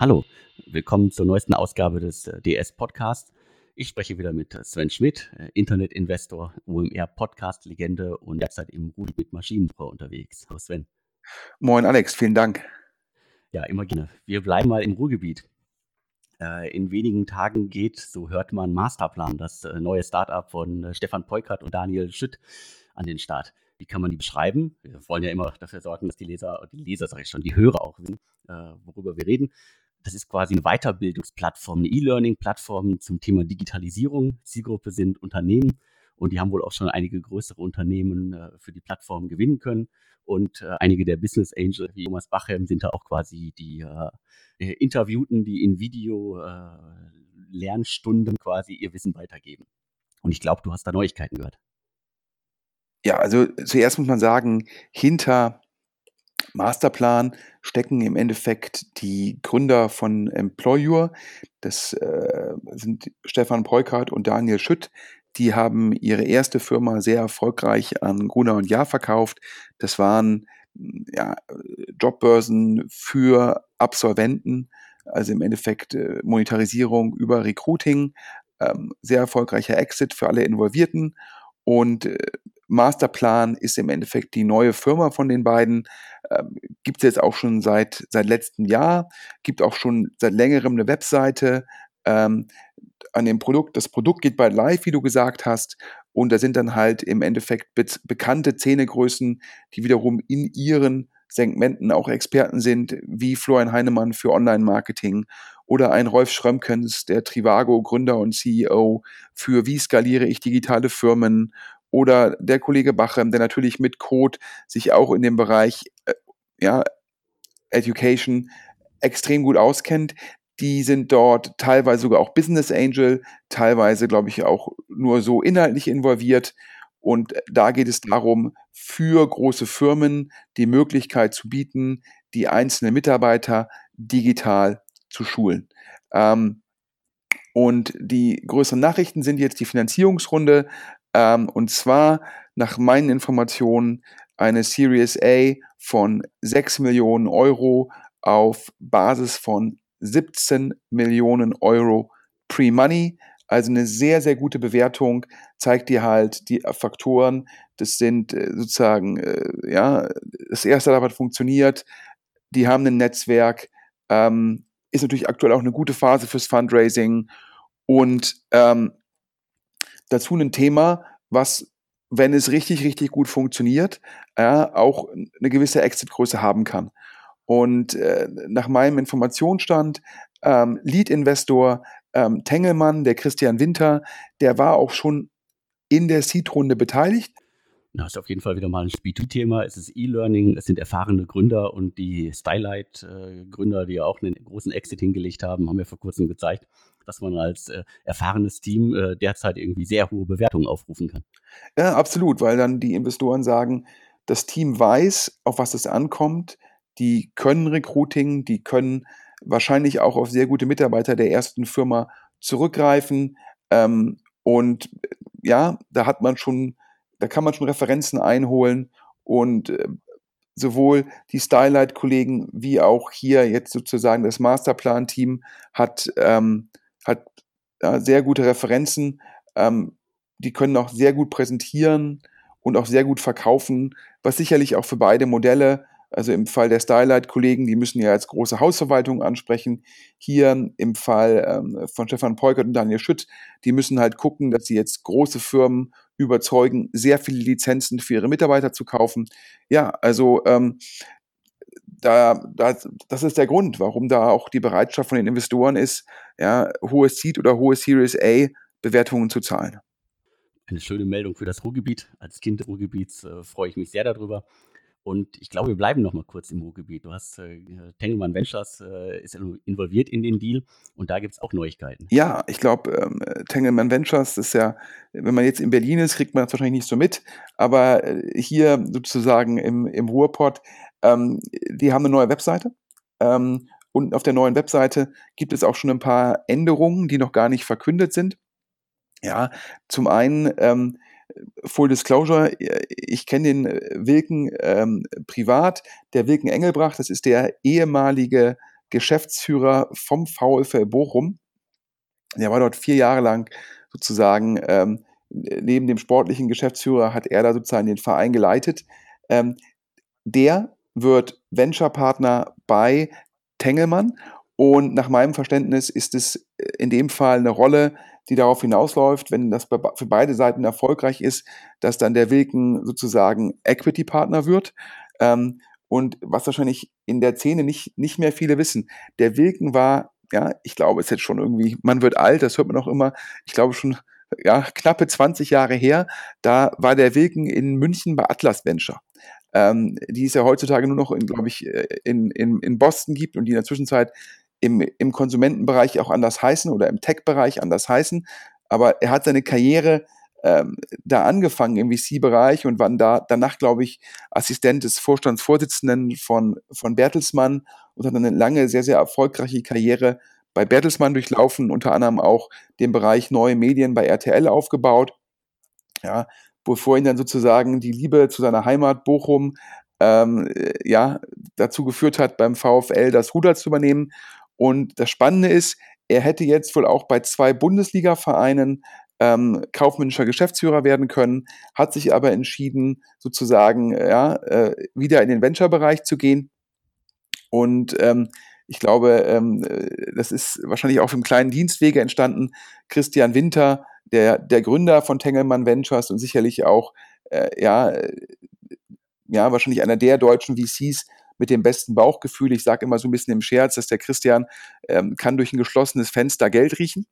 Hallo, willkommen zur neuesten Ausgabe des äh, DS Podcasts. Ich spreche wieder mit Sven Schmidt, äh, Internetinvestor, OMR Podcast Legende und derzeit im Rudi mit Maschinenbau unterwegs. Hallo Sven. Moin Alex, vielen Dank. Ja, immer gerne. Wir bleiben mal im Ruhrgebiet. Äh, in wenigen Tagen geht, so hört man, Masterplan, das neue Startup von Stefan Peukert und Daniel Schütt an den Start. Wie kann man die beschreiben? Wir wollen ja immer dafür sorgen, dass die Leser, die Leser sage ich schon, die Hörer auch wissen, worüber wir reden. Das ist quasi eine Weiterbildungsplattform, eine E-Learning-Plattform zum Thema Digitalisierung. Zielgruppe sind Unternehmen und die haben wohl auch schon einige größere Unternehmen äh, für die Plattform gewinnen können. Und äh, einige der Business Angels wie Thomas Bachem sind da auch quasi die äh, äh Interviewten, die in Video-Lernstunden quasi ihr Wissen weitergeben. Und ich glaube, du hast da Neuigkeiten gehört. Ja, also zuerst muss man sagen, hinter Masterplan stecken im Endeffekt die Gründer von Employer. Das äh, sind Stefan Peukert und Daniel Schütt. Die haben ihre erste Firma sehr erfolgreich an Gruner und Jahr verkauft. Das waren ja, Jobbörsen für Absolventen, also im Endeffekt äh, Monetarisierung über Recruiting, ähm, sehr erfolgreicher Exit für alle Involvierten. Und äh, Masterplan ist im Endeffekt die neue Firma von den beiden. Ähm, gibt es jetzt auch schon seit, seit letztem Jahr, gibt auch schon seit längerem eine Webseite ähm, an dem Produkt. Das Produkt geht bald live, wie du gesagt hast. Und da sind dann halt im Endeffekt be bekannte Zähnegrößen, die wiederum in ihren Segmenten auch Experten sind, wie Florian Heinemann für Online-Marketing oder ein Rolf Schrömkens, der Trivago Gründer und CEO für wie skaliere ich digitale Firmen oder der Kollege Bachem, der natürlich mit Code sich auch in dem Bereich äh, ja, Education extrem gut auskennt. Die sind dort teilweise sogar auch Business Angel, teilweise, glaube ich, auch nur so inhaltlich involviert. Und da geht es darum, für große Firmen die Möglichkeit zu bieten, die einzelnen Mitarbeiter digital zu schulen. Ähm, und die größeren Nachrichten sind jetzt die Finanzierungsrunde ähm, und zwar nach meinen Informationen eine Series A von 6 Millionen Euro auf Basis von 17 Millionen Euro Pre-Money. Also eine sehr, sehr gute Bewertung, zeigt dir halt die Faktoren. Das sind äh, sozusagen, äh, ja, das erste hat funktioniert, die haben ein Netzwerk, ähm, ist natürlich aktuell auch eine gute Phase fürs Fundraising und ähm, dazu ein Thema, was, wenn es richtig, richtig gut funktioniert, ja, auch eine gewisse Exit-Größe haben kann. Und äh, nach meinem Informationsstand, ähm, Lead-Investor ähm, Tengelmann, der Christian Winter, der war auch schon in der Seed-Runde beteiligt. Na, ist auf jeden Fall wieder mal ein Speed-2-Thema. Es ist E-Learning, es sind erfahrene Gründer und die Stylight-Gründer, die ja auch einen großen Exit hingelegt haben, haben ja vor kurzem gezeigt, dass man als äh, erfahrenes Team äh, derzeit irgendwie sehr hohe Bewertungen aufrufen kann. Ja, absolut, weil dann die Investoren sagen, das Team weiß, auf was es ankommt, die können Recruiting, die können wahrscheinlich auch auf sehr gute Mitarbeiter der ersten Firma zurückgreifen. Ähm, und ja, da hat man schon da kann man schon Referenzen einholen und äh, sowohl die Stylight-Kollegen wie auch hier jetzt sozusagen das Masterplan-Team hat, ähm, hat äh, sehr gute Referenzen. Ähm, die können auch sehr gut präsentieren und auch sehr gut verkaufen, was sicherlich auch für beide Modelle also im Fall der Stylight-Kollegen, die müssen ja als große Hausverwaltung ansprechen. Hier im Fall ähm, von Stefan Peukert und Daniel Schütt, die müssen halt gucken, dass sie jetzt große Firmen überzeugen, sehr viele Lizenzen für ihre Mitarbeiter zu kaufen. Ja, also ähm, da, da, das ist der Grund, warum da auch die Bereitschaft von den Investoren ist, ja, hohe Seed oder hohe Series A Bewertungen zu zahlen. Eine schöne Meldung für das Ruhrgebiet. Als Kind des Ruhrgebiets äh, freue ich mich sehr darüber. Und ich glaube, wir bleiben noch mal kurz im Ruhrgebiet. Du hast äh, Tengelmann Ventures äh, ist involviert in den Deal und da gibt es auch Neuigkeiten. Ja, ich glaube, ähm, Tengelmann Ventures ist ja, wenn man jetzt in Berlin ist, kriegt man das wahrscheinlich nicht so mit, aber äh, hier sozusagen im, im Ruhrpott, ähm, die haben eine neue Webseite. Ähm, und auf der neuen Webseite gibt es auch schon ein paar Änderungen, die noch gar nicht verkündet sind. Ja, zum einen ähm, Full Disclosure, ich kenne den äh, Wilken ähm, privat. Der Wilken Engelbracht, das ist der ehemalige Geschäftsführer vom VfL Bochum. Der war dort vier Jahre lang sozusagen ähm, neben dem sportlichen Geschäftsführer hat er da sozusagen den Verein geleitet. Ähm, der wird Venture-Partner bei Tengelmann und nach meinem Verständnis ist es in dem Fall eine Rolle, die darauf hinausläuft, wenn das für beide Seiten erfolgreich ist, dass dann der Wilken sozusagen Equity-Partner wird. Ähm, und was wahrscheinlich in der Szene nicht, nicht mehr viele wissen, der Wilken war, ja, ich glaube, es ist jetzt schon irgendwie, man wird alt, das hört man auch immer, ich glaube schon, ja, knappe 20 Jahre her, da war der Wilken in München bei Atlas Venture. Ähm, die es ja heutzutage nur noch, glaube ich, äh, in, in, in Boston gibt und die in der Zwischenzeit im, im Konsumentenbereich auch anders heißen oder im Tech-Bereich anders heißen. Aber er hat seine Karriere ähm, da angefangen im VC-Bereich und war da, danach, glaube ich, Assistent des Vorstandsvorsitzenden von, von Bertelsmann und hat eine lange, sehr, sehr erfolgreiche Karriere bei Bertelsmann durchlaufen, unter anderem auch den Bereich neue Medien bei RTL aufgebaut. Ja, bevor ihn dann sozusagen die Liebe zu seiner Heimat Bochum ähm, ja, dazu geführt hat, beim VfL das Ruder zu übernehmen. Und das Spannende ist, er hätte jetzt wohl auch bei zwei Bundesliga-Vereinen ähm, kaufmännischer Geschäftsführer werden können, hat sich aber entschieden, sozusagen ja, äh, wieder in den Venture-Bereich zu gehen. Und ähm, ich glaube, ähm, das ist wahrscheinlich auch im kleinen Dienstwege entstanden. Christian Winter, der, der Gründer von Tengelmann Ventures und sicherlich auch, äh, ja, ja, wahrscheinlich einer der deutschen VCs mit dem besten Bauchgefühl. Ich sage immer so ein bisschen im Scherz, dass der Christian ähm, kann durch ein geschlossenes Fenster Geld riechen.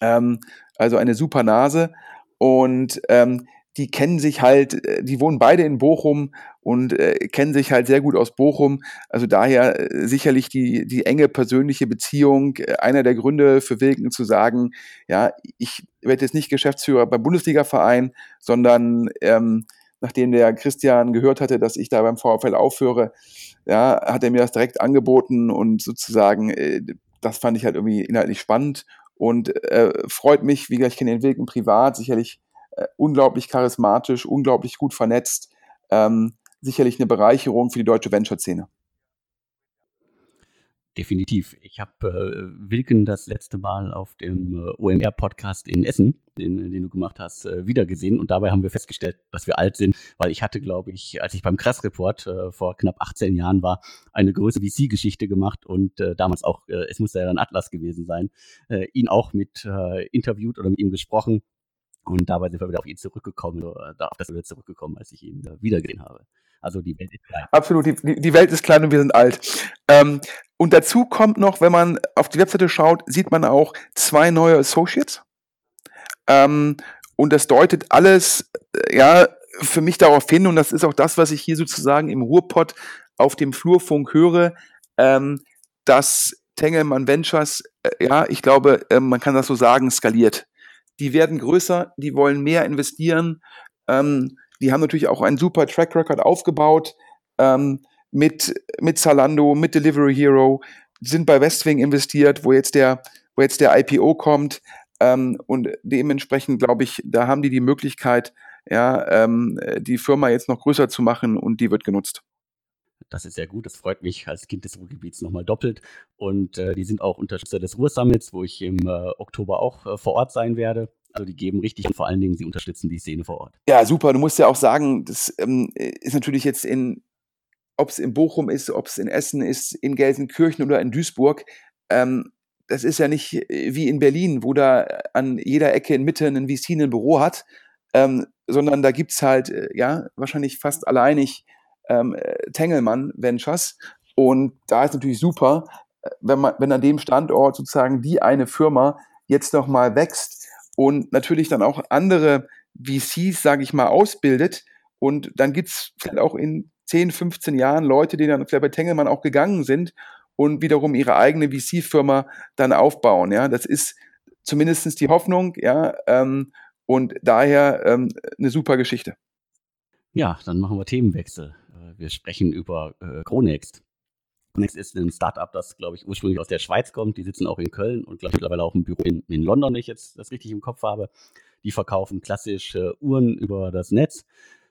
Ähm, also eine super Nase. Und ähm, die kennen sich halt, äh, die wohnen beide in Bochum und äh, kennen sich halt sehr gut aus Bochum. Also daher äh, sicherlich die, die enge persönliche Beziehung. Äh, einer der Gründe für Wilken zu sagen, ja, ich werde jetzt nicht Geschäftsführer beim Bundesliga-Verein, sondern ähm, nachdem der Christian gehört hatte, dass ich da beim VfL aufhöre, ja, hat er mir das direkt angeboten und sozusagen, äh, das fand ich halt irgendwie inhaltlich spannend und äh, freut mich, wie gesagt, ich kenne den Wilken privat, sicherlich äh, unglaublich charismatisch, unglaublich gut vernetzt. Ähm, sicherlich eine Bereicherung für die deutsche Venture-Szene. Definitiv. Ich habe äh, Wilken das letzte Mal auf dem äh, OMR-Podcast in Essen, den, den, du gemacht hast, äh, wiedergesehen. Und dabei haben wir festgestellt, dass wir alt sind, weil ich hatte, glaube ich, als ich beim Kress-Report äh, vor knapp 18 Jahren war, eine größere VC-Geschichte gemacht und äh, damals auch, äh, es muss ja dann Atlas gewesen sein, ihn auch mit interviewt oder mit ihm gesprochen. Und dabei sind wir wieder auf ihn zurückgekommen, oder auf das wieder zurückgekommen, als ich ihn äh, wiedergesehen habe. Also die Welt ist klein. Absolut, die, die Welt ist klein und wir sind alt. Ähm, und dazu kommt noch, wenn man auf die Webseite schaut, sieht man auch zwei neue Associates. Ähm, und das deutet alles, äh, ja, für mich darauf hin, und das ist auch das, was ich hier sozusagen im Ruhrpott auf dem Flurfunk höre, ähm, dass Tengelmann Ventures, äh, ja, ich glaube, äh, man kann das so sagen, skaliert die werden größer, die wollen mehr investieren. Ähm, die haben natürlich auch einen super Track Record aufgebaut ähm, mit, mit Zalando, mit Delivery Hero, sind bei Westwing investiert, wo jetzt der, wo jetzt der IPO kommt. Ähm, und dementsprechend glaube ich, da haben die die Möglichkeit, ja, ähm, die Firma jetzt noch größer zu machen und die wird genutzt. Das ist sehr gut. Das freut mich als Kind des Ruhrgebiets nochmal doppelt. Und äh, die sind auch Unterstützer des Ruhrsummits, wo ich im äh, Oktober auch äh, vor Ort sein werde. Also die geben richtig und vor allen Dingen, sie unterstützen die Szene vor Ort. Ja, super. Du musst ja auch sagen, das ähm, ist natürlich jetzt in, ob es in Bochum ist, ob es in Essen ist, in Gelsenkirchen oder in Duisburg. Ähm, das ist ja nicht äh, wie in Berlin, wo da an jeder Ecke in Mitte ein VC ein Büro hat, ähm, sondern da gibt es halt, äh, ja, wahrscheinlich fast alleinig ähm, äh, Tengelmann Ventures. Und da ist natürlich super, äh, wenn man, wenn an dem Standort sozusagen die eine Firma jetzt nochmal wächst und natürlich dann auch andere VCs, sage ich mal, ausbildet. Und dann gibt's vielleicht auch in 10, 15 Jahren Leute, die dann vielleicht bei Tengelmann auch gegangen sind und wiederum ihre eigene VC-Firma dann aufbauen. Ja, das ist zumindestens die Hoffnung, ja, ähm, und daher ähm, eine super Geschichte. Ja, dann machen wir Themenwechsel wir sprechen über äh, Chronext. Chronext ist ein Startup, das, glaube ich, ursprünglich aus der Schweiz kommt. Die sitzen auch in Köln und, glaube ich, mittlerweile auch im Büro in, in, London, wenn ich jetzt das richtig im Kopf habe. Die verkaufen klassische Uhren über das Netz,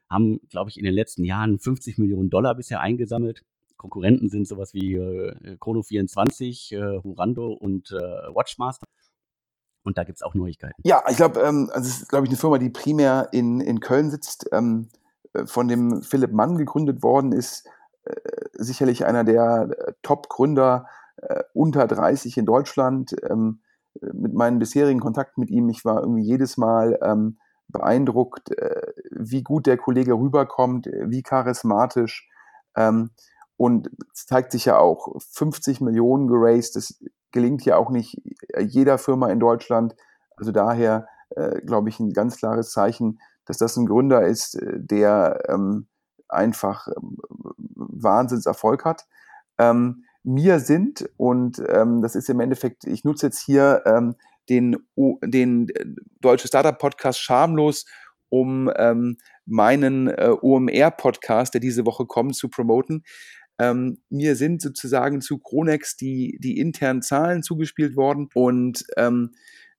haben, glaube ich, in den letzten Jahren 50 Millionen Dollar bisher eingesammelt Konkurrenten sind sowas wie äh, Chrono24, äh, Hurando und äh, Watchmaster. Und da gibt es auch Neuigkeiten. Ja, ich glaube, ähm, also es ist, glaube ich, eine Firma, die primär in, in Köln sitzt, ähm, äh, von dem Philipp Mann gegründet worden ist, äh, sicherlich einer der äh, Top-Gründer äh, unter 30 in Deutschland. Ähm, mit meinen bisherigen Kontakten mit ihm, ich war irgendwie jedes Mal ähm, beeindruckt, wie gut der Kollege rüberkommt, wie charismatisch. Ähm, und es zeigt sich ja auch, 50 Millionen geraced, das gelingt ja auch nicht jeder Firma in Deutschland. Also daher, glaube ich, ein ganz klares Zeichen, dass das ein Gründer ist, äh, der ähm, einfach ähm, Wahnsinnserfolg hat. Ähm, mir sind, und ähm, das ist im Endeffekt, ich nutze jetzt hier ähm, den, den äh, Deutsche Startup Podcast schamlos, um ähm, meinen äh, OMR-Podcast, der diese Woche kommt, zu promoten. Ähm, mir sind sozusagen zu Kronex die, die internen Zahlen zugespielt worden und ähm,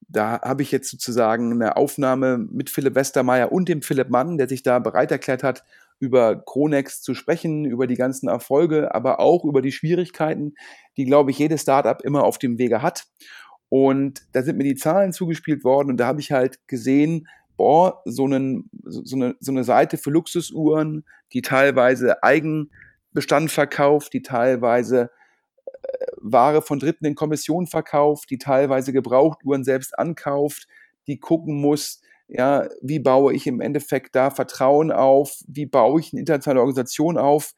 da habe ich jetzt sozusagen eine Aufnahme mit Philipp Westermeier und dem Philipp Mann, der sich da bereit erklärt hat, über Kronex zu sprechen, über die ganzen Erfolge, aber auch über die Schwierigkeiten, die, glaube ich, jedes Startup immer auf dem Wege hat. Und da sind mir die Zahlen zugespielt worden und da habe ich halt gesehen, boah, so, einen, so, eine, so eine Seite für Luxusuhren, die teilweise Eigenbestand verkauft, die teilweise Ware von Dritten in Kommission verkauft, die teilweise Gebrauchtuhren selbst ankauft, die gucken muss, ja, wie baue ich im Endeffekt da Vertrauen auf, wie baue ich eine internationale Organisation auf.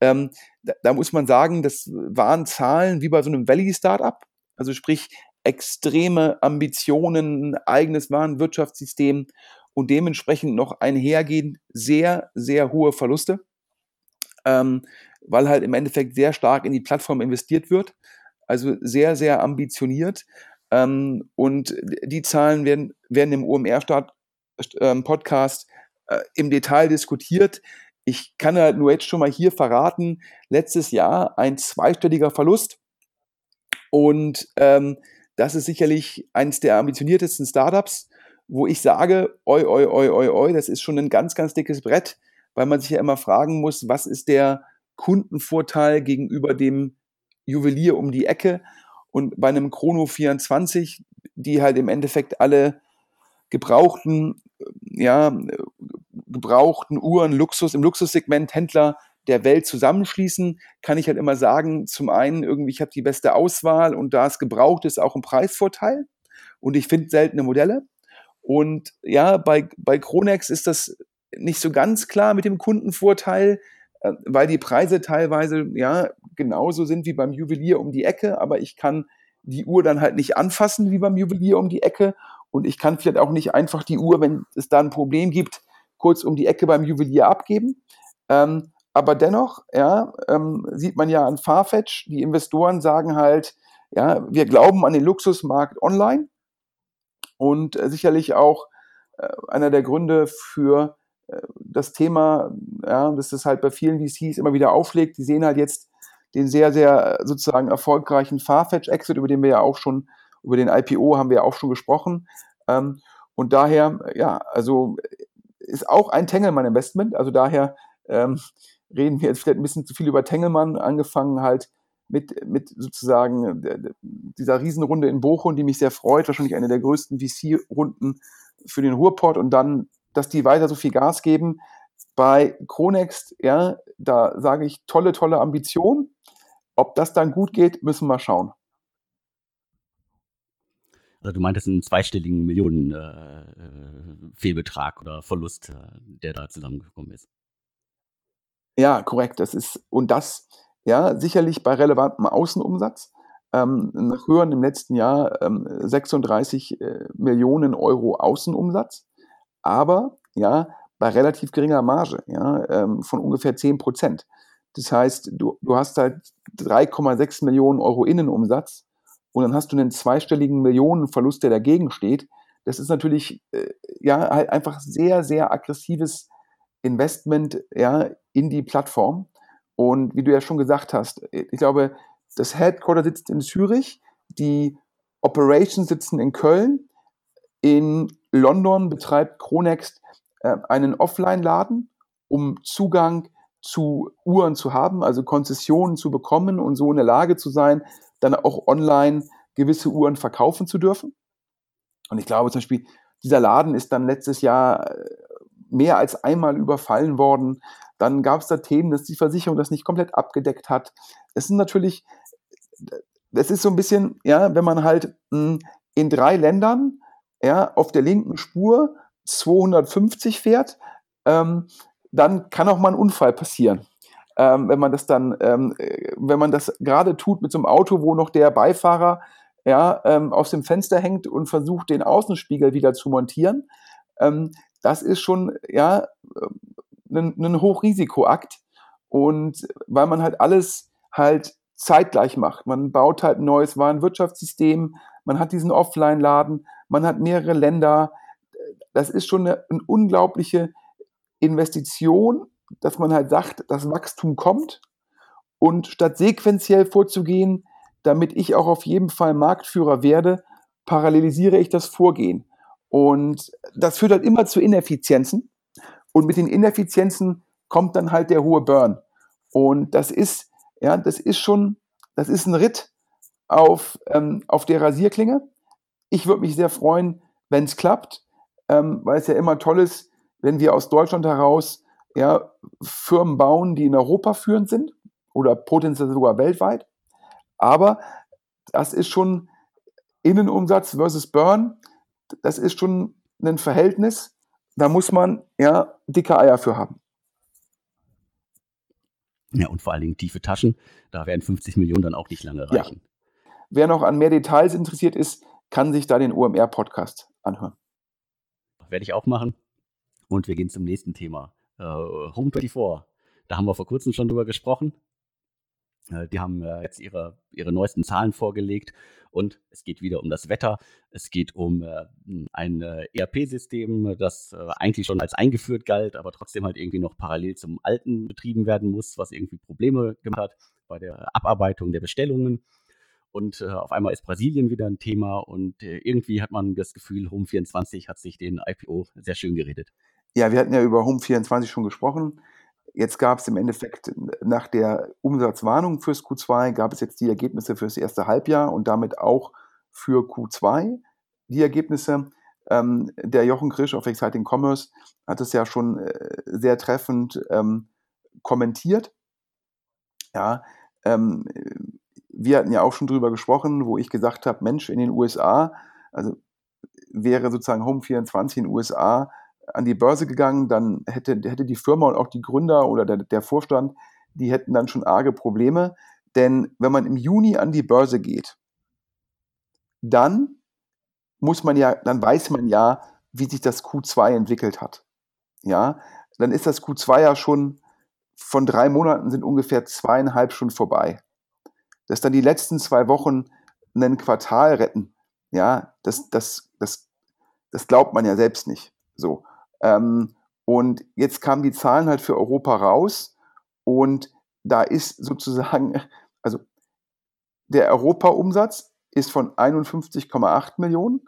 Ähm, da, da, muss man sagen, das waren Zahlen wie bei so einem Valley-Startup, also sprich extreme Ambitionen, eigenes Warenwirtschaftssystem und dementsprechend noch einhergehend sehr, sehr hohe Verluste, ähm, weil halt im Endeffekt sehr stark in die Plattform investiert wird. Also sehr, sehr ambitioniert. Ähm, und die Zahlen werden, werden im OMR-Podcast ähm, äh, im Detail diskutiert. Ich kann halt nur jetzt schon mal hier verraten, letztes Jahr ein zweistelliger Verlust. Und ähm, das ist sicherlich eines der ambitioniertesten Startups, wo ich sage, oi, oi, oi, oi, oi, das ist schon ein ganz, ganz dickes Brett, weil man sich ja immer fragen muss, was ist der Kundenvorteil gegenüber dem Juwelier um die Ecke? Und bei einem Chrono 24, die halt im Endeffekt alle gebrauchten, ja, gebrauchten Uhren, Luxus, im Luxussegment Händler der Welt zusammenschließen, kann ich halt immer sagen, zum einen irgendwie, ich habe die beste Auswahl und da es gebraucht ist, auch ein Preisvorteil. Und ich finde seltene Modelle. Und ja, bei, bei Kronex ist das nicht so ganz klar mit dem Kundenvorteil, äh, weil die Preise teilweise ja genauso sind wie beim Juwelier um die Ecke, aber ich kann die Uhr dann halt nicht anfassen wie beim Juwelier um die Ecke und ich kann vielleicht auch nicht einfach die Uhr, wenn es da ein Problem gibt, kurz um die Ecke beim Juwelier abgeben. Ähm, aber dennoch, ja, ähm, sieht man ja an Farfetch, die Investoren sagen halt, ja, wir glauben an den Luxusmarkt online und äh, sicherlich auch äh, einer der Gründe für das Thema, ja, dass das halt bei vielen VCs immer wieder aufschlägt. Die sehen halt jetzt den sehr, sehr äh, sozusagen erfolgreichen Farfetch-Exit, über den wir ja auch schon, über den IPO haben wir ja auch schon gesprochen. Ähm, und daher, ja, also ist auch ein Tengelmann-Investment. Also daher ähm, reden wir jetzt vielleicht ein bisschen zu viel über Tengelmann, angefangen halt mit, mit sozusagen dieser Riesenrunde in Bochum, die mich sehr freut, wahrscheinlich eine der größten VC-Runden für den Ruhrport und dann, dass die weiter so viel Gas geben. Bei Kronext, ja, da sage ich tolle, tolle Ambition. Ob das dann gut geht, müssen wir schauen. Also du meintest einen zweistelligen Millionen äh, äh Fehlbetrag oder Verlust, äh, der da zusammengekommen ist. Ja, korrekt. Das ist, und das, ja, sicherlich bei relevantem Außenumsatz. Ähm, nach Hören im letzten Jahr ähm, 36 äh, Millionen Euro Außenumsatz, aber ja, bei relativ geringer Marge, ja, ähm, von ungefähr 10 Prozent. Das heißt, du, du hast halt 3,6 Millionen Euro Innenumsatz und dann hast du einen zweistelligen Millionenverlust, der dagegen steht. Das ist natürlich äh, ja halt einfach sehr, sehr aggressives Investment ja, in die Plattform. Und wie du ja schon gesagt hast, ich glaube, das Headquarter sitzt in Zürich, die Operations sitzen in Köln, in London betreibt Chronext äh, einen Offline-Laden, um Zugang zu Uhren zu haben, also Konzessionen zu bekommen und so in der Lage zu sein, dann auch online gewisse Uhren verkaufen zu dürfen. Und ich glaube zum Beispiel, dieser Laden ist dann letztes Jahr äh, mehr als einmal überfallen worden. Dann gab es da Themen, dass die Versicherung das nicht komplett abgedeckt hat. Es sind natürlich, das ist so ein bisschen, ja, wenn man halt hm, in drei Ländern ja, auf der linken Spur 250 fährt, ähm, dann kann auch mal ein Unfall passieren. Ähm, wenn man das dann, ähm, äh, wenn man das gerade tut mit so einem Auto, wo noch der Beifahrer ja, ähm, aus dem Fenster hängt und versucht, den Außenspiegel wieder zu montieren, ähm, das ist schon ja ein, ein Hochrisikoakt. Und weil man halt alles halt zeitgleich macht. Man baut halt ein neues Warenwirtschaftssystem, man hat diesen Offline-Laden, man hat mehrere Länder. Das ist schon eine, eine unglaubliche Investition, dass man halt sagt, das Wachstum kommt. Und statt sequenziell vorzugehen, damit ich auch auf jeden Fall Marktführer werde, parallelisiere ich das Vorgehen. Und das führt halt immer zu Ineffizienzen. Und mit den Ineffizienzen kommt dann halt der hohe Burn. Und das ist, ja, das ist schon, das ist ein Ritt auf, ähm, auf der Rasierklinge. Ich würde mich sehr freuen, wenn es klappt, ähm, weil es ja immer toll ist, wenn wir aus Deutschland heraus ja, Firmen bauen, die in Europa führend sind oder potenziell sogar weltweit. Aber das ist schon Innenumsatz versus Burn. Das ist schon ein Verhältnis. Da muss man ja dicke Eier für haben. Ja, und vor allen Dingen tiefe Taschen. Da werden 50 Millionen dann auch nicht lange reichen. Ja. Wer noch an mehr Details interessiert ist, kann sich da den OMR-Podcast anhören. Werde ich auch machen. Und wir gehen zum nächsten Thema. Äh, Home 24. Da haben wir vor kurzem schon drüber gesprochen. Äh, die haben äh, jetzt ihre, ihre neuesten Zahlen vorgelegt und es geht wieder um das Wetter. Es geht um äh, ein ERP-System, das eigentlich schon als eingeführt galt, aber trotzdem halt irgendwie noch parallel zum alten betrieben werden muss, was irgendwie Probleme gemacht hat bei der Abarbeitung der Bestellungen. Und auf einmal ist Brasilien wieder ein Thema und irgendwie hat man das Gefühl, Home24 hat sich den IPO sehr schön geredet. Ja, wir hatten ja über Home24 schon gesprochen. Jetzt gab es im Endeffekt nach der Umsatzwarnung fürs Q2 gab es jetzt die Ergebnisse fürs erste Halbjahr und damit auch für Q2 die Ergebnisse. Ähm, der Jochen Krisch auf Exciting Commerce hat es ja schon äh, sehr treffend ähm, kommentiert. Ja, ähm, wir hatten ja auch schon drüber gesprochen, wo ich gesagt habe, Mensch, in den USA, also wäre sozusagen Home24 in den USA an die Börse gegangen, dann hätte, hätte die Firma und auch die Gründer oder der, der Vorstand, die hätten dann schon arge Probleme. Denn wenn man im Juni an die Börse geht, dann muss man ja, dann weiß man ja, wie sich das Q2 entwickelt hat. Ja, dann ist das Q2 ja schon von drei Monaten sind ungefähr zweieinhalb schon vorbei. Dass dann die letzten zwei Wochen ein Quartal retten, ja, das, das, das, das glaubt man ja selbst nicht. So. Ähm, und jetzt kamen die Zahlen halt für Europa raus und da ist sozusagen, also der Europa-Umsatz ist von 51,8 Millionen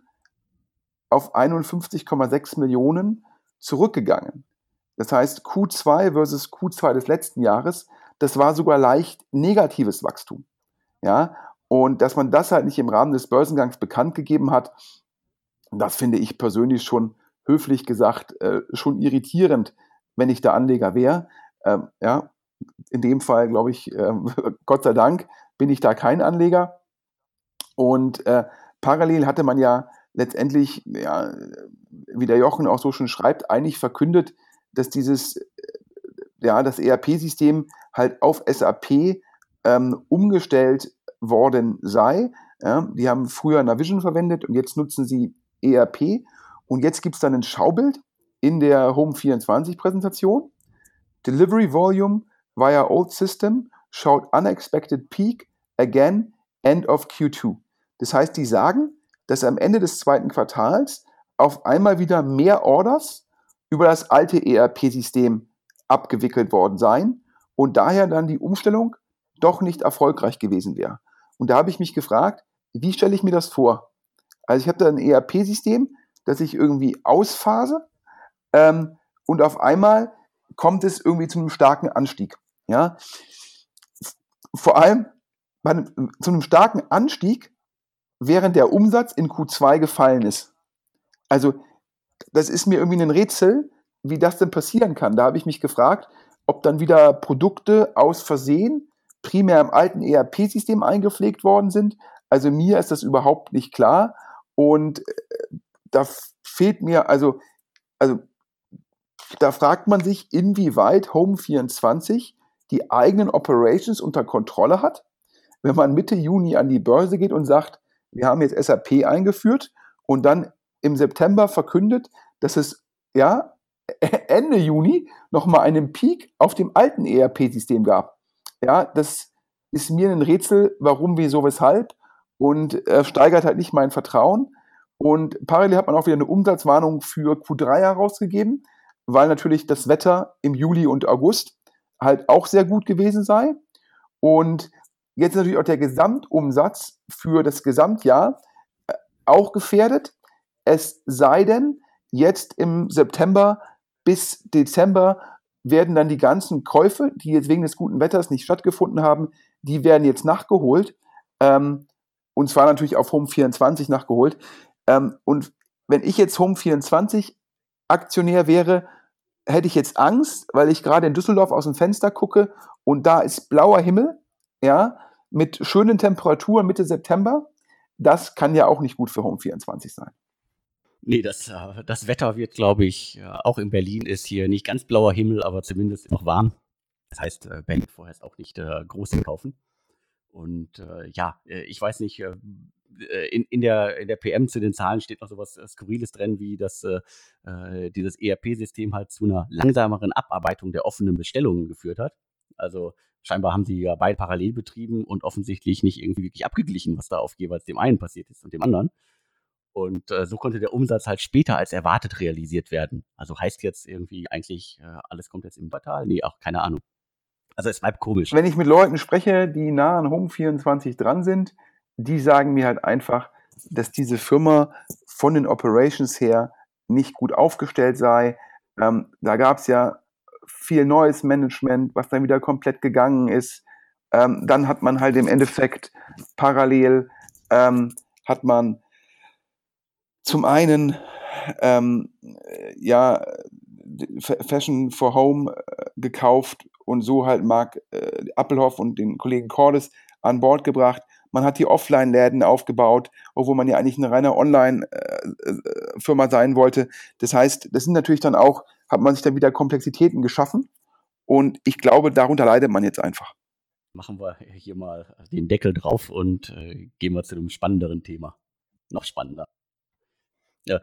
auf 51,6 Millionen zurückgegangen. Das heißt, Q2 versus Q2 des letzten Jahres, das war sogar leicht negatives Wachstum. Ja, und dass man das halt nicht im Rahmen des Börsengangs bekannt gegeben hat, das finde ich persönlich schon höflich gesagt, äh, schon irritierend, wenn ich der Anleger wäre. Ähm, ja, in dem Fall, glaube ich, äh, Gott sei Dank, bin ich da kein Anleger. Und äh, parallel hatte man ja letztendlich, ja, wie der Jochen auch so schon schreibt, eigentlich verkündet, dass dieses, äh, ja, das ERP-System halt auf SAP ähm, umgestellt worden sei. Ja, die haben früher Navision verwendet und jetzt nutzen sie ERP. Und jetzt gibt es dann ein Schaubild in der Home 24 Präsentation. Delivery Volume via Old System showed unexpected peak again end of Q2. Das heißt, die sagen, dass am Ende des zweiten Quartals auf einmal wieder mehr Orders über das alte ERP-System abgewickelt worden seien und daher dann die Umstellung doch nicht erfolgreich gewesen wäre. Und da habe ich mich gefragt, wie stelle ich mir das vor? Also ich habe da ein ERP-System, dass ich irgendwie ausphase ähm, und auf einmal kommt es irgendwie zu einem starken Anstieg. Ja? Vor allem einem, zu einem starken Anstieg, während der Umsatz in Q2 gefallen ist. Also, das ist mir irgendwie ein Rätsel, wie das denn passieren kann. Da habe ich mich gefragt, ob dann wieder Produkte aus Versehen primär im alten ERP-System eingepflegt worden sind. Also mir ist das überhaupt nicht klar. Und äh, da fehlt mir, also, also da fragt man sich, inwieweit Home24 die eigenen Operations unter Kontrolle hat. Wenn man Mitte Juni an die Börse geht und sagt, wir haben jetzt SAP eingeführt und dann im September verkündet, dass es ja Ende Juni nochmal einen Peak auf dem alten ERP-System gab. Ja, das ist mir ein Rätsel, warum, wieso, weshalb und äh, steigert halt nicht mein Vertrauen. Und parallel hat man auch wieder eine Umsatzwarnung für Q3 herausgegeben, weil natürlich das Wetter im Juli und August halt auch sehr gut gewesen sei. Und jetzt ist natürlich auch der Gesamtumsatz für das Gesamtjahr äh, auch gefährdet. Es sei denn, jetzt im September bis Dezember werden dann die ganzen Käufe, die jetzt wegen des guten Wetters nicht stattgefunden haben, die werden jetzt nachgeholt. Ähm, und zwar natürlich auf Home 24 nachgeholt. Ähm, und wenn ich jetzt Home 24 Aktionär wäre, hätte ich jetzt Angst, weil ich gerade in Düsseldorf aus dem Fenster gucke und da ist blauer Himmel, ja, mit schönen Temperaturen Mitte September. Das kann ja auch nicht gut für Home 24 sein. Nee, das, äh, das Wetter wird, glaube ich, äh, auch in Berlin ist hier nicht ganz blauer Himmel, aber zumindest noch warm. Das heißt, äh, Berlin vorher ist auch nicht groß kaufen. Und ja, ich weiß nicht, in, in, der, in der PM zu den Zahlen steht noch so was Skurriles drin, wie dass dieses ERP-System halt zu einer langsameren Abarbeitung der offenen Bestellungen geführt hat. Also scheinbar haben sie ja beide parallel betrieben und offensichtlich nicht irgendwie wirklich abgeglichen, was da auf jeweils dem einen passiert ist und dem anderen. Und äh, so konnte der Umsatz halt später als erwartet realisiert werden. Also heißt jetzt irgendwie eigentlich, äh, alles kommt jetzt im Quartal? Nee, auch keine Ahnung. Also es bleibt komisch. Wenn ich mit Leuten spreche, die nah an Home 24 dran sind, die sagen mir halt einfach, dass diese Firma von den Operations her nicht gut aufgestellt sei. Ähm, da gab es ja viel neues Management, was dann wieder komplett gegangen ist. Ähm, dann hat man halt im Endeffekt parallel ähm, hat man zum einen ähm, ja Fashion for Home äh, gekauft und so halt Mark äh, Appelhoff und den Kollegen Cordes an Bord gebracht. Man hat die Offline-Läden aufgebaut, obwohl man ja eigentlich eine reine Online-Firma äh, sein wollte. Das heißt, das sind natürlich dann auch, hat man sich dann wieder Komplexitäten geschaffen. Und ich glaube, darunter leidet man jetzt einfach. Machen wir hier mal den Deckel drauf und äh, gehen wir zu einem spannenderen Thema. Noch spannender. Ja.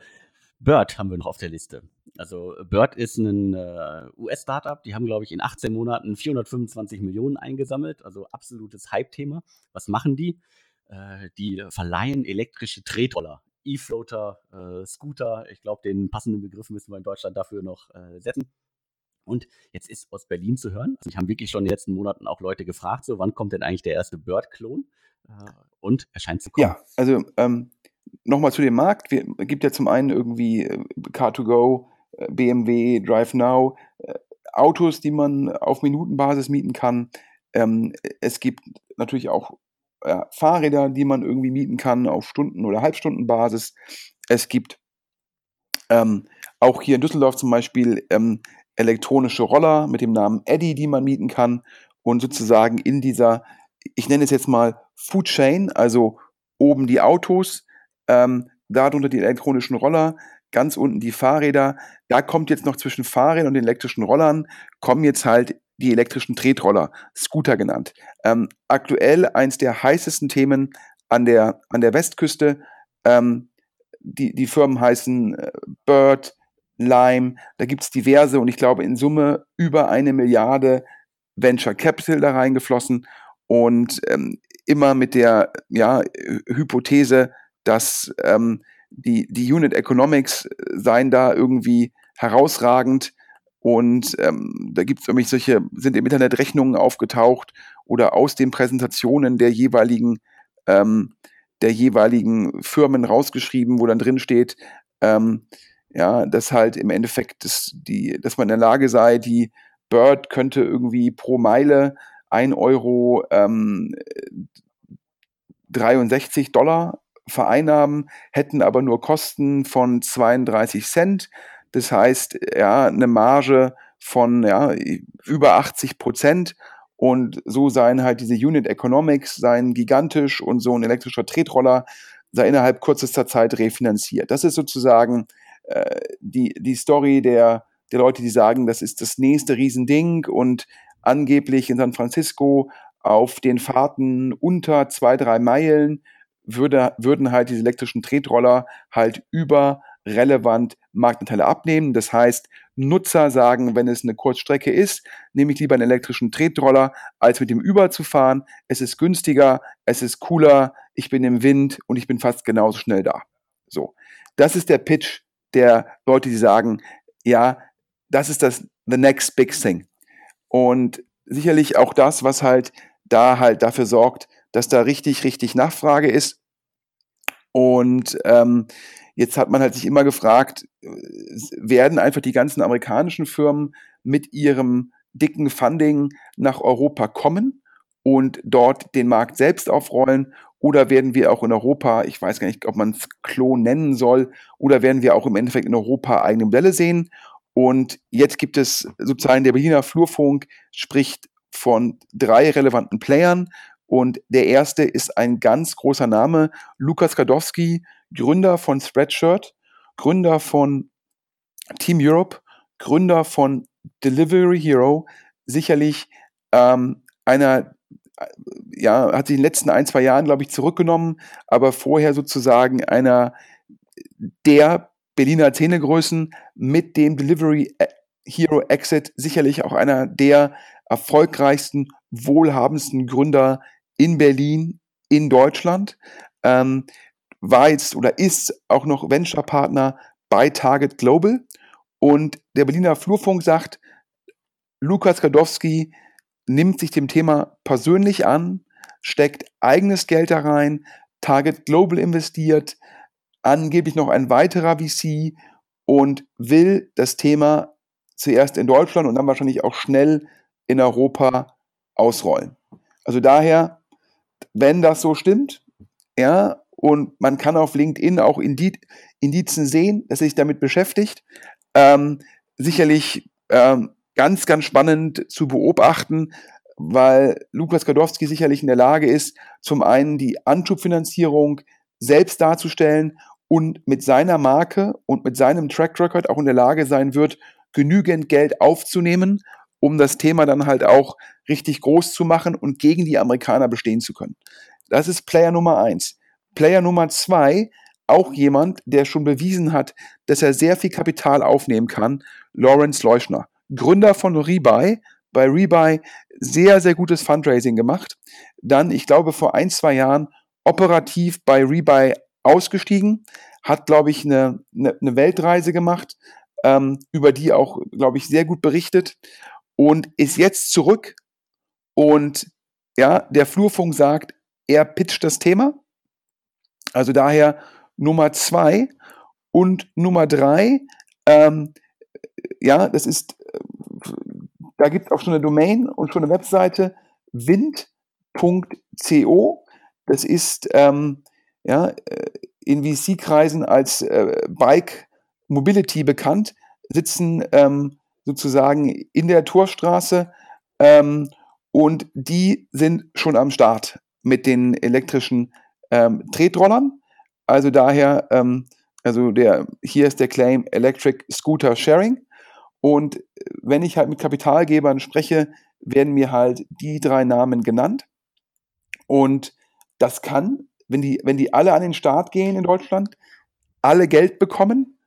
Bird haben wir noch auf der Liste. Also Bird ist ein äh, US-Startup, die haben, glaube ich, in 18 Monaten 425 Millionen eingesammelt, also absolutes Hype-Thema. Was machen die? Äh, die verleihen elektrische Tretroller, E-Floater, äh, Scooter. Ich glaube, den passenden Begriff müssen wir in Deutschland dafür noch äh, setzen. Und jetzt ist aus Berlin zu hören. Also ich habe wirklich schon in den letzten Monaten auch Leute gefragt, so wann kommt denn eigentlich der erste Bird-Klon? Äh, und er scheint zu kommen. Ja, also ähm, nochmal zu dem Markt. Es gibt ja zum einen irgendwie äh, Car2Go, äh, BMW, Drive Now, äh, Autos, die man auf Minutenbasis mieten kann. Ähm, es gibt natürlich auch ja, Fahrräder, die man irgendwie mieten kann auf Stunden- oder Halbstundenbasis. Es gibt ähm, auch hier in Düsseldorf zum Beispiel ähm, elektronische Roller mit dem Namen Eddy, die man mieten kann und sozusagen in dieser, ich nenne es jetzt mal Food Chain, also oben die Autos, ähm, darunter die elektronischen Roller, ganz unten die Fahrräder. Da kommt jetzt noch zwischen Fahrrädern und den elektrischen Rollern, kommen jetzt halt die elektrischen Tretroller, Scooter genannt. Ähm, aktuell eins der heißesten Themen an der, an der Westküste. Ähm, die, die Firmen heißen äh, Bird, Lime, da gibt es diverse und ich glaube in Summe über eine Milliarde Venture Capital da reingeflossen und ähm, immer mit der ja, Hypothese, dass ähm, die, die Unit Economics äh, seien da irgendwie herausragend und ähm, da gibt es nämlich solche, sind im Internet Rechnungen aufgetaucht oder aus den Präsentationen der jeweiligen, ähm, der jeweiligen Firmen rausgeschrieben, wo dann drin steht, ähm, Ja, dass halt im Endeffekt, dass, die, dass man in der Lage sei, die Bird könnte irgendwie pro Meile 1 Euro ähm, 63 Dollar vereinnahmen, hätten aber nur Kosten von 32 Cent. Das heißt, ja, eine Marge von ja, über 80 Prozent. Und so seien halt diese Unit Economics seien gigantisch und so ein elektrischer Tretroller sei innerhalb kürzester Zeit refinanziert. Das ist sozusagen äh, die, die Story der, der Leute, die sagen, das ist das nächste Riesending und angeblich in San Francisco auf den Fahrten unter zwei, drei Meilen würde, würden halt diese elektrischen Tretroller halt über relevant Marktanteile abnehmen. Das heißt, Nutzer sagen, wenn es eine Kurzstrecke ist, nehme ich lieber einen elektrischen Tretroller, als mit dem Uber zu fahren. Es ist günstiger, es ist cooler, ich bin im Wind und ich bin fast genauso schnell da. So. Das ist der Pitch der Leute, die sagen, ja, das ist das the next big thing. Und sicherlich auch das, was halt da halt dafür sorgt, dass da richtig, richtig Nachfrage ist. Und ähm, jetzt hat man halt sich immer gefragt, werden einfach die ganzen amerikanischen Firmen mit ihrem dicken Funding nach Europa kommen und dort den Markt selbst aufrollen oder werden wir auch in Europa, ich weiß gar nicht, ob man es Klon nennen soll, oder werden wir auch im Endeffekt in Europa eigene Modelle sehen? Und jetzt gibt es sozusagen der Berliner Flurfunk spricht von drei relevanten Playern. Und der erste ist ein ganz großer Name, Lukas Kadowski, Gründer von Spreadshirt, Gründer von Team Europe, Gründer von Delivery Hero, sicherlich ähm, einer ja, hat sich in den letzten ein, zwei Jahren, glaube ich, zurückgenommen, aber vorher sozusagen einer der Berliner Zähnegrößen mit dem Delivery äh, Hero Exit sicherlich auch einer der erfolgreichsten, wohlhabendsten Gründer in Berlin, in Deutschland. Ähm, war jetzt oder ist auch noch Venture-Partner bei Target Global. Und der Berliner Flurfunk sagt, Lukas Gadowski nimmt sich dem Thema persönlich an, steckt eigenes Geld da rein, Target Global investiert, angeblich noch ein weiterer VC und will das Thema zuerst in Deutschland und dann wahrscheinlich auch schnell in Europa ausrollen. Also daher, wenn das so stimmt, ja, und man kann auf LinkedIn auch Indizen sehen, dass er sich damit beschäftigt, ähm, sicherlich ähm, ganz, ganz spannend zu beobachten, weil Lukas Gadowski sicherlich in der Lage ist, zum einen die Anschubfinanzierung selbst darzustellen und mit seiner Marke und mit seinem Track Record auch in der Lage sein wird, genügend Geld aufzunehmen, um das Thema dann halt auch richtig groß zu machen und gegen die Amerikaner bestehen zu können. Das ist Player Nummer eins. Player Nummer zwei, auch jemand, der schon bewiesen hat, dass er sehr viel Kapital aufnehmen kann, Lawrence Leuschner. Gründer von Rebuy, bei Rebuy sehr, sehr gutes Fundraising gemacht. Dann, ich glaube, vor ein, zwei Jahren operativ bei Rebuy ausgestiegen, hat, glaube ich, eine, eine, Weltreise gemacht, ähm, über die auch, glaube ich, sehr gut berichtet und ist jetzt zurück und ja, der Flurfunk sagt, er pitcht das Thema. Also daher Nummer zwei und Nummer drei, ähm, ja, das ist da gibt es auch schon eine Domain und schon eine Webseite wind.co. Das ist ähm, ja, äh, in VC-Kreisen als äh, Bike Mobility bekannt, sitzen ähm, sozusagen in der Torstraße ähm, und die sind schon am Start mit den elektrischen ähm, Tretrollern. Also daher, ähm, also der, hier ist der Claim Electric Scooter Sharing. Und wenn ich halt mit Kapitalgebern spreche, werden mir halt die drei Namen genannt. Und das kann, wenn die, wenn die alle an den Start gehen in Deutschland, alle Geld bekommen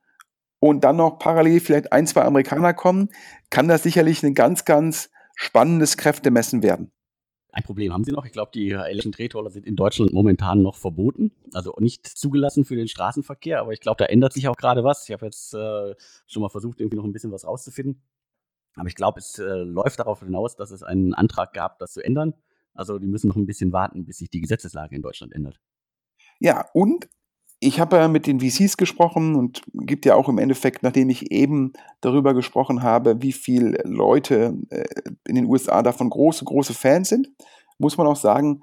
und dann noch parallel vielleicht ein, zwei Amerikaner kommen, kann das sicherlich ein ganz, ganz spannendes Kräftemessen werden. Ein Problem haben Sie noch. Ich glaube, die elektrischen Drehtroller sind in Deutschland momentan noch verboten, also nicht zugelassen für den Straßenverkehr. Aber ich glaube, da ändert sich auch gerade was. Ich habe jetzt äh, schon mal versucht, irgendwie noch ein bisschen was rauszufinden. Aber ich glaube, es äh, läuft darauf hinaus, dass es einen Antrag gab, das zu ändern. Also die müssen noch ein bisschen warten, bis sich die Gesetzeslage in Deutschland ändert. Ja, und ich habe ja mit den VCs gesprochen und gibt ja auch im Endeffekt, nachdem ich eben darüber gesprochen habe, wie viele Leute äh, in den USA davon große, große Fans sind, muss man auch sagen,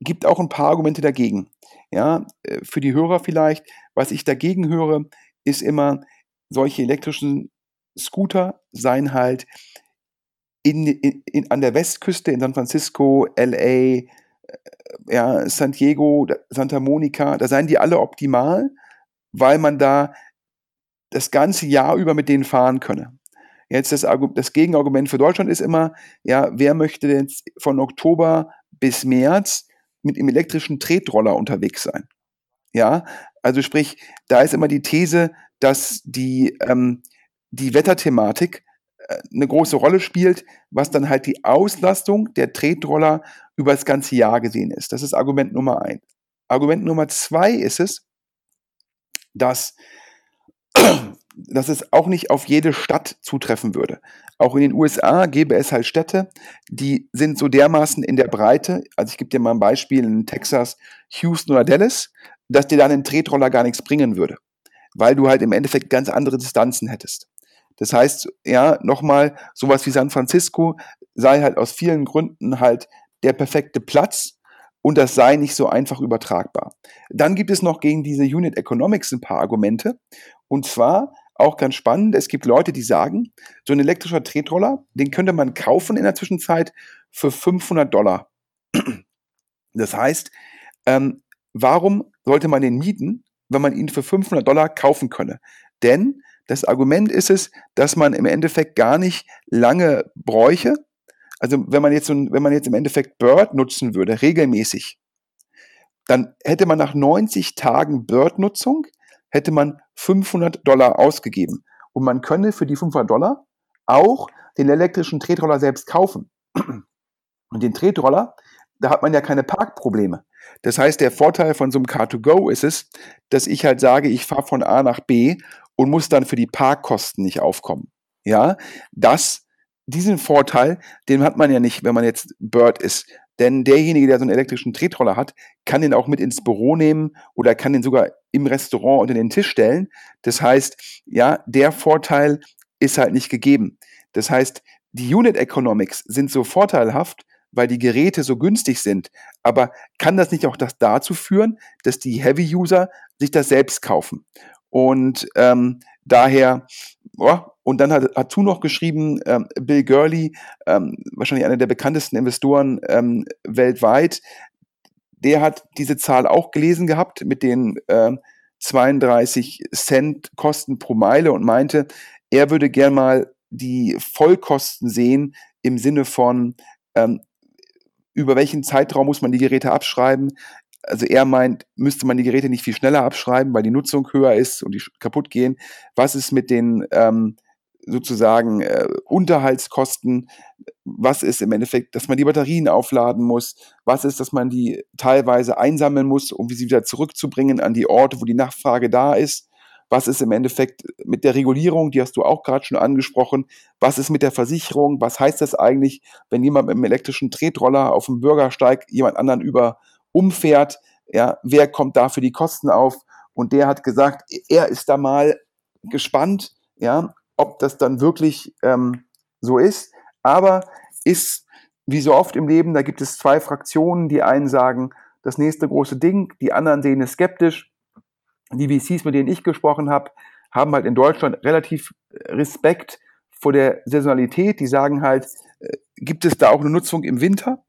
gibt auch ein paar Argumente dagegen. Ja, äh, für die Hörer vielleicht, was ich dagegen höre, ist immer, solche elektrischen Scooter seien halt in, in, in, an der Westküste in San Francisco, LA, ja, San Diego, Santa Monica, da seien die alle optimal, weil man da das ganze Jahr über mit denen fahren könne. Jetzt das, das Gegenargument für Deutschland ist immer, ja, wer möchte denn von Oktober bis März mit dem elektrischen Tretroller unterwegs sein? Ja, also sprich, da ist immer die These, dass die, ähm, die Wetterthematik eine große Rolle spielt, was dann halt die Auslastung der Tretroller über das ganze Jahr gesehen ist. Das ist Argument Nummer eins. Argument Nummer zwei ist es, dass, dass es auch nicht auf jede Stadt zutreffen würde. Auch in den USA gäbe es halt Städte, die sind so dermaßen in der Breite, also ich gebe dir mal ein Beispiel in Texas, Houston oder Dallas, dass dir dann ein Tretroller gar nichts bringen würde, weil du halt im Endeffekt ganz andere Distanzen hättest. Das heißt, ja, nochmal, sowas wie San Francisco sei halt aus vielen Gründen halt der perfekte Platz und das sei nicht so einfach übertragbar. Dann gibt es noch gegen diese Unit Economics ein paar Argumente. Und zwar auch ganz spannend, es gibt Leute, die sagen, so ein elektrischer Tretroller, den könnte man kaufen in der Zwischenzeit für 500 Dollar. Das heißt, ähm, warum sollte man den mieten, wenn man ihn für 500 Dollar kaufen könne? Denn das Argument ist es, dass man im Endeffekt gar nicht lange bräuche, also wenn man jetzt, wenn man jetzt im Endeffekt Bird nutzen würde, regelmäßig, dann hätte man nach 90 Tagen Bird-Nutzung, hätte man 500 Dollar ausgegeben. Und man könne für die 500 Dollar auch den elektrischen Tretroller selbst kaufen. Und den Tretroller, da hat man ja keine Parkprobleme. Das heißt, der Vorteil von so einem Car2Go ist es, dass ich halt sage, ich fahre von A nach B und muss dann für die Parkkosten nicht aufkommen. Ja, das diesen Vorteil, den hat man ja nicht, wenn man jetzt Bird ist. Denn derjenige, der so einen elektrischen Tretroller hat, kann den auch mit ins Büro nehmen oder kann den sogar im Restaurant unter den Tisch stellen. Das heißt, ja, der Vorteil ist halt nicht gegeben. Das heißt, die Unit Economics sind so vorteilhaft, weil die Geräte so günstig sind. Aber kann das nicht auch das dazu führen, dass die Heavy-User sich das selbst kaufen? Und ähm, daher ja, und dann hat, hat Tu noch geschrieben, ähm, Bill Gurley, ähm, wahrscheinlich einer der bekanntesten Investoren ähm, weltweit, der hat diese Zahl auch gelesen gehabt mit den ähm, 32 Cent Kosten pro Meile und meinte, er würde gern mal die Vollkosten sehen im Sinne von, ähm, über welchen Zeitraum muss man die Geräte abschreiben, also er meint, müsste man die Geräte nicht viel schneller abschreiben, weil die Nutzung höher ist und die kaputt gehen. Was ist mit den ähm, sozusagen äh, Unterhaltskosten? Was ist im Endeffekt, dass man die Batterien aufladen muss? Was ist, dass man die teilweise einsammeln muss, um sie wieder zurückzubringen an die Orte, wo die Nachfrage da ist? Was ist im Endeffekt mit der Regulierung? Die hast du auch gerade schon angesprochen. Was ist mit der Versicherung? Was heißt das eigentlich, wenn jemand mit einem elektrischen Tretroller auf dem Bürgersteig jemand anderen über umfährt, ja, wer kommt da für die Kosten auf? Und der hat gesagt, er ist da mal gespannt, ja, ob das dann wirklich ähm, so ist. Aber ist, wie so oft im Leben, da gibt es zwei Fraktionen. Die einen sagen, das nächste große Ding, die anderen sehen es skeptisch. Die VCs, mit denen ich gesprochen habe, haben halt in Deutschland relativ Respekt vor der Saisonalität. Die sagen halt, äh, gibt es da auch eine Nutzung im Winter?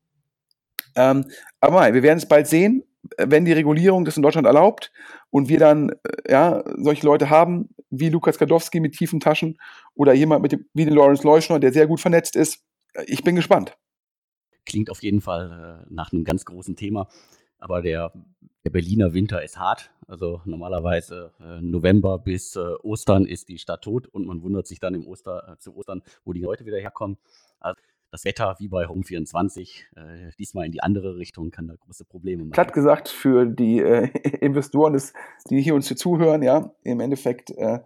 Ähm, aber wir werden es bald sehen, wenn die Regulierung das in Deutschland erlaubt und wir dann äh, ja, solche Leute haben, wie Lukas Gadowski mit tiefen Taschen oder jemand mit dem, wie den Lawrence Leuschner, der sehr gut vernetzt ist. Ich bin gespannt. Klingt auf jeden Fall äh, nach einem ganz großen Thema. Aber der, der, Berliner Winter ist hart. Also normalerweise äh, November bis äh, Ostern ist die Stadt tot und man wundert sich dann im Oster, äh, zu Ostern, wo die Leute wieder herkommen. Also das Wetter wie bei Home 24 äh, diesmal in die andere Richtung kann da große Probleme machen. Platt gesagt für die äh, Investoren, des, die hier uns hier zuhören, ja, im Endeffekt äh,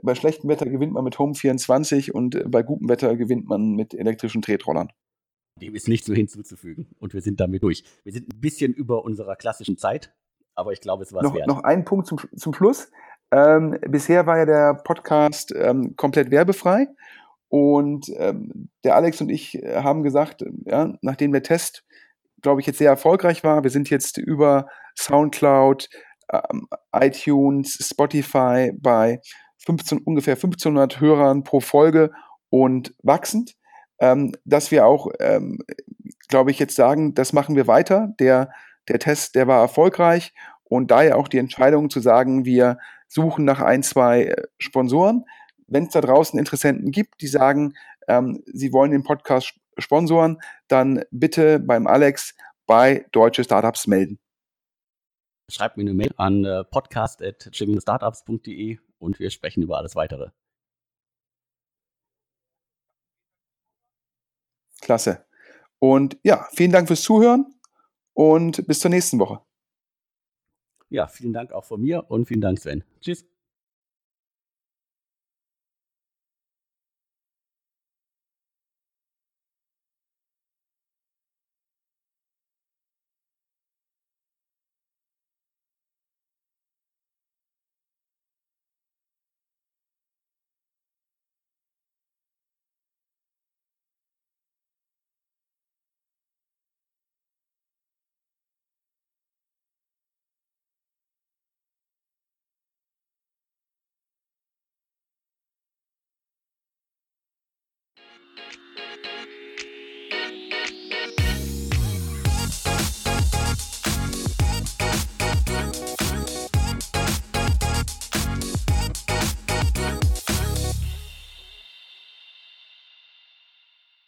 bei schlechtem Wetter gewinnt man mit Home 24 und äh, bei gutem Wetter gewinnt man mit elektrischen Tretrollern. Dem ist nichts so hinzuzufügen und wir sind damit durch. Wir sind ein bisschen über unserer klassischen Zeit, aber ich glaube, es war noch, wert. Noch ein Punkt zum, zum Schluss. Ähm, bisher war ja der Podcast ähm, komplett werbefrei und ähm, der Alex und ich äh, haben gesagt, ja, nachdem der Test, glaube ich, jetzt sehr erfolgreich war, wir sind jetzt über SoundCloud, ähm, iTunes, Spotify bei 15, ungefähr 1500 Hörern pro Folge und wachsend, ähm, dass wir auch, ähm, glaube ich, jetzt sagen, das machen wir weiter. Der, der Test, der war erfolgreich und daher auch die Entscheidung zu sagen, wir suchen nach ein, zwei äh, Sponsoren. Wenn es da draußen Interessenten gibt, die sagen, ähm, sie wollen den Podcast sponsoren, dann bitte beim Alex bei Deutsche Startups melden. Schreibt mir eine Mail an äh, podcast.startups.de und wir sprechen über alles weitere. Klasse. Und ja, vielen Dank fürs Zuhören und bis zur nächsten Woche. Ja, vielen Dank auch von mir und vielen Dank, Sven. Tschüss.